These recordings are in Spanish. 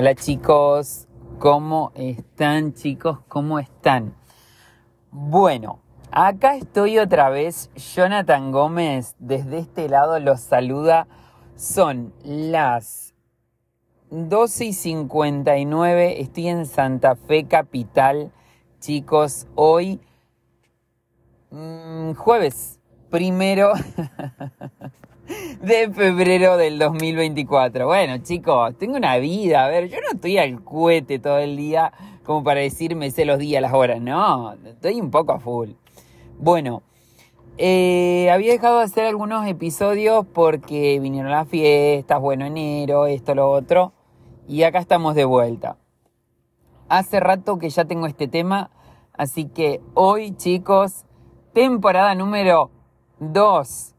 Hola chicos, ¿cómo están chicos? ¿Cómo están? Bueno, acá estoy otra vez. Jonathan Gómez desde este lado los saluda. Son las 12 y 59. Estoy en Santa Fe Capital. Chicos, hoy mmm, jueves primero de febrero del 2024. Bueno, chicos, tengo una vida. A ver, yo no estoy al cohete todo el día como para decirme sé los días, las horas. No, estoy un poco a full. Bueno, eh, había dejado de hacer algunos episodios porque vinieron las fiestas, bueno, enero, esto, lo otro. Y acá estamos de vuelta. Hace rato que ya tengo este tema, así que hoy, chicos, temporada número 2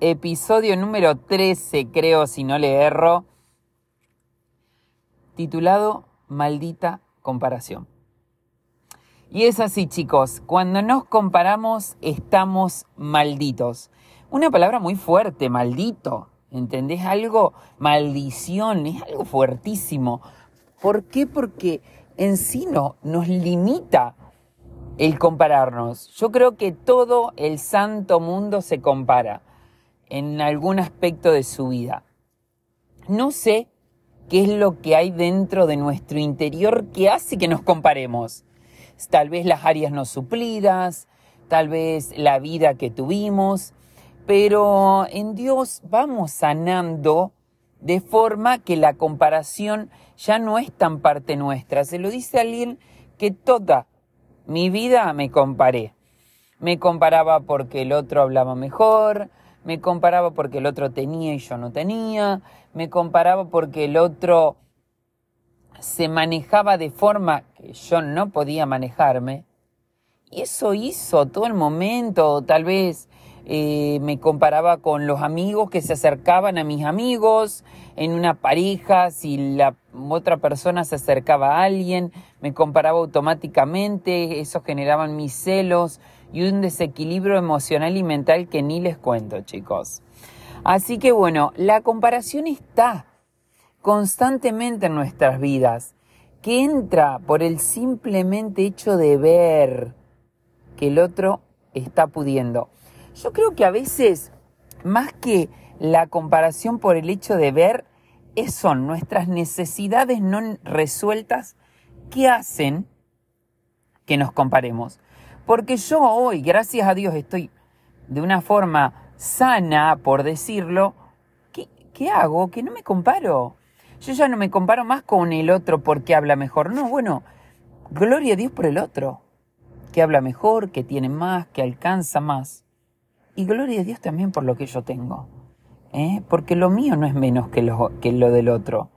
episodio número 13, creo, si no le erro, titulado Maldita comparación. Y es así, chicos, cuando nos comparamos estamos malditos. Una palabra muy fuerte, maldito. ¿Entendés? Algo, maldición, es algo fuertísimo. ¿Por qué? Porque en sí no, nos limita el compararnos. Yo creo que todo el santo mundo se compara en algún aspecto de su vida. No sé qué es lo que hay dentro de nuestro interior que hace que nos comparemos. Tal vez las áreas no suplidas, tal vez la vida que tuvimos, pero en Dios vamos sanando de forma que la comparación ya no es tan parte nuestra. Se lo dice alguien que toda mi vida me comparé. Me comparaba porque el otro hablaba mejor, me comparaba porque el otro tenía y yo no tenía, me comparaba porque el otro se manejaba de forma que yo no podía manejarme. Y eso hizo todo el momento, tal vez eh, me comparaba con los amigos que se acercaban a mis amigos, en una pareja, si la otra persona se acercaba a alguien, me comparaba automáticamente, eso generaba mis celos, y un desequilibrio emocional y mental que ni les cuento, chicos. Así que bueno, la comparación está constantemente en nuestras vidas, que entra por el simplemente hecho de ver que el otro está pudiendo. Yo creo que a veces, más que la comparación por el hecho de ver, son nuestras necesidades no resueltas que hacen que nos comparemos. Porque yo hoy, gracias a Dios, estoy de una forma sana, por decirlo. ¿Qué, hago? Que no me comparo. Yo ya no me comparo más con el otro porque habla mejor. No, bueno, gloria a Dios por el otro. Que habla mejor, que tiene más, que alcanza más. Y gloria a Dios también por lo que yo tengo. ¿eh? Porque lo mío no es menos que lo, que lo del otro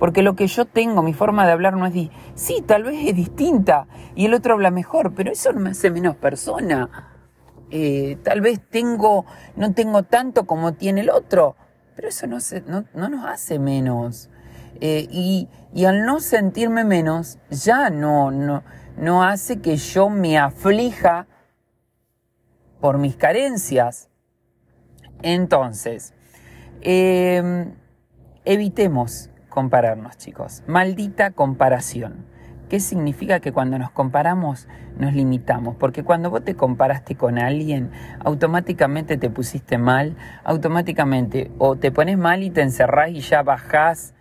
porque lo que yo tengo, mi forma de hablar no es... Sí, tal vez es distinta y el otro habla mejor, pero eso no me hace menos persona. Eh, tal vez tengo, no tengo tanto como tiene el otro, pero eso no, no, nos hace menos. Eh, y, y, al no sentirme menos, ya no, no, no hace que yo me aflija por mis carencias. Entonces, eh, evitemos compararnos, chicos. Maldita comparación. ¿Qué significa que cuando nos comparamos nos limitamos? Porque cuando vos te comparaste con alguien, automáticamente te pusiste mal, automáticamente o te pones mal y te encerrás y ya bajás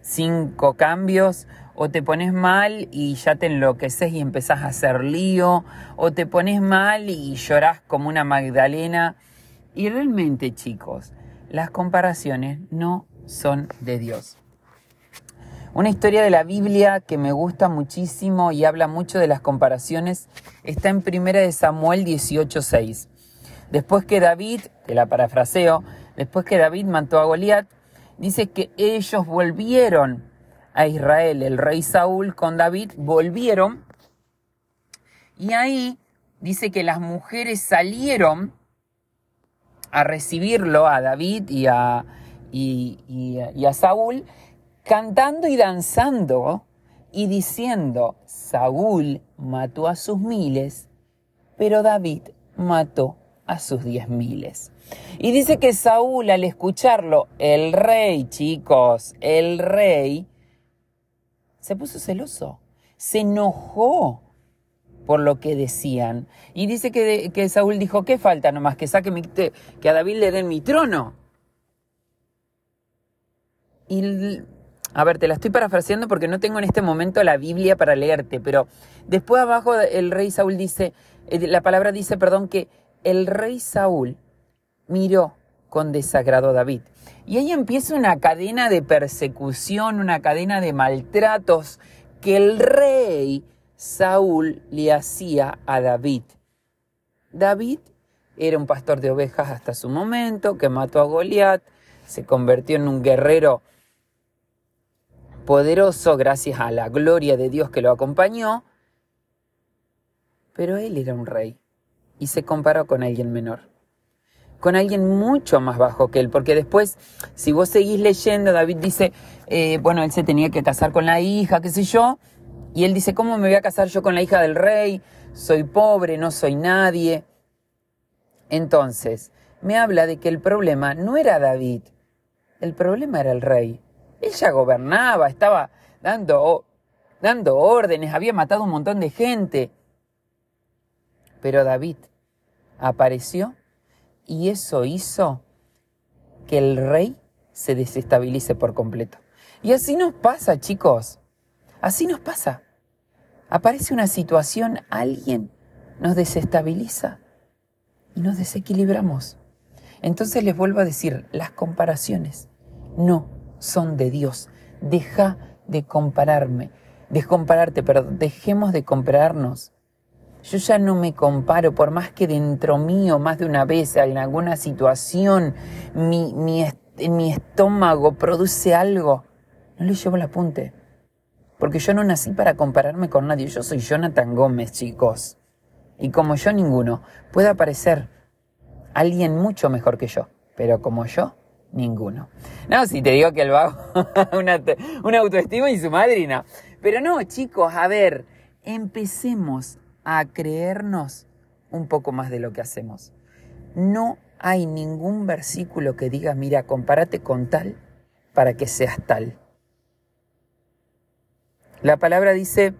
cinco cambios, o te pones mal y ya te enloqueces y empezás a hacer lío, o te pones mal y llorás como una Magdalena. Y realmente, chicos, las comparaciones no son de Dios. Una historia de la Biblia que me gusta muchísimo y habla mucho de las comparaciones está en 1 de Samuel 18:6. Después que David, te la parafraseo, después que David mató a Goliat, dice que ellos volvieron a Israel, el rey Saúl con David volvieron y ahí dice que las mujeres salieron a recibirlo a David y a, y a Saúl cantando y danzando y diciendo, Saúl mató a sus miles, pero David mató a sus diez miles. Y dice que Saúl al escucharlo, el rey, chicos, el rey, se puso celoso, se enojó por lo que decían. Y dice que, que Saúl dijo, ¿qué falta nomás? Que, saque mi, que a David le den mi trono. Y, a ver, te la estoy parafraseando porque no tengo en este momento la Biblia para leerte, pero después abajo el rey Saúl dice, eh, la palabra dice, perdón, que el rey Saúl miró con desagrado a David. Y ahí empieza una cadena de persecución, una cadena de maltratos que el rey Saúl le hacía a David. David era un pastor de ovejas hasta su momento, que mató a Goliat, se convirtió en un guerrero poderoso gracias a la gloria de Dios que lo acompañó, pero él era un rey y se comparó con alguien menor, con alguien mucho más bajo que él, porque después, si vos seguís leyendo, David dice, eh, bueno, él se tenía que casar con la hija, qué sé yo, y él dice, ¿cómo me voy a casar yo con la hija del rey? Soy pobre, no soy nadie. Entonces, me habla de que el problema no era David, el problema era el rey. Él ya gobernaba, estaba dando, dando órdenes, había matado un montón de gente. Pero David apareció y eso hizo que el rey se desestabilice por completo. Y así nos pasa, chicos. Así nos pasa. Aparece una situación, alguien nos desestabiliza y nos desequilibramos. Entonces les vuelvo a decir, las comparaciones no son de Dios. Deja de compararme, de compararte, pero dejemos de compararnos. Yo ya no me comparo, por más que dentro mío, más de una vez, en alguna situación, mi, mi, mi estómago produce algo, no le llevo el apunte. Porque yo no nací para compararme con nadie. Yo soy Jonathan Gómez, chicos. Y como yo ninguno, puede aparecer alguien mucho mejor que yo. Pero como yo, ninguno. No, si te digo que el vago, una, una autoestima y su madrina. Pero no, chicos, a ver, empecemos a creernos un poco más de lo que hacemos. No hay ningún versículo que diga, mira, compárate con tal para que seas tal. La palabra dice,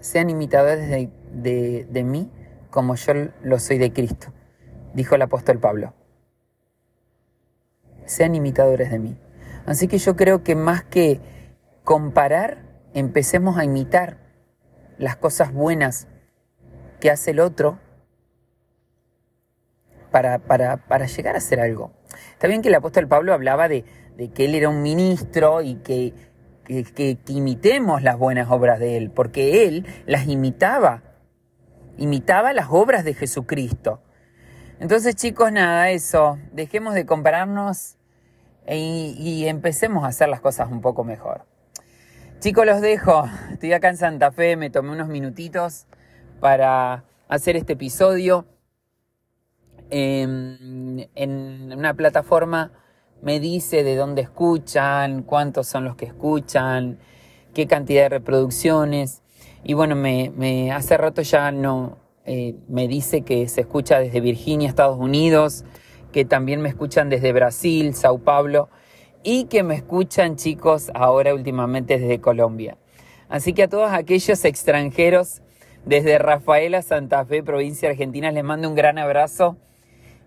sean imitadores de, de, de mí como yo lo soy de Cristo, dijo el apóstol Pablo sean imitadores de mí. Así que yo creo que más que comparar, empecemos a imitar las cosas buenas que hace el otro para, para, para llegar a hacer algo. Está bien que el apóstol Pablo hablaba de, de que él era un ministro y que, que, que, imitemos las buenas obras de él, porque él las imitaba, imitaba las obras de Jesucristo. Entonces chicos, nada, eso, dejemos de compararnos y, y, empecemos a hacer las cosas un poco mejor. Chicos, los dejo, estoy acá en Santa Fe, me tomé unos minutitos para hacer este episodio. En, en una plataforma me dice de dónde escuchan, cuántos son los que escuchan, qué cantidad de reproducciones. Y bueno, me, me hace rato ya no, eh, me dice que se escucha desde Virginia, Estados Unidos, que también me escuchan desde Brasil, Sao Paulo y que me escuchan chicos ahora últimamente desde Colombia. Así que a todos aquellos extranjeros desde Rafaela, Santa Fe, provincia argentina, les mando un gran abrazo.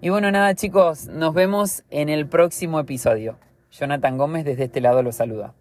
Y bueno, nada chicos, nos vemos en el próximo episodio. Jonathan Gómez desde este lado los saluda.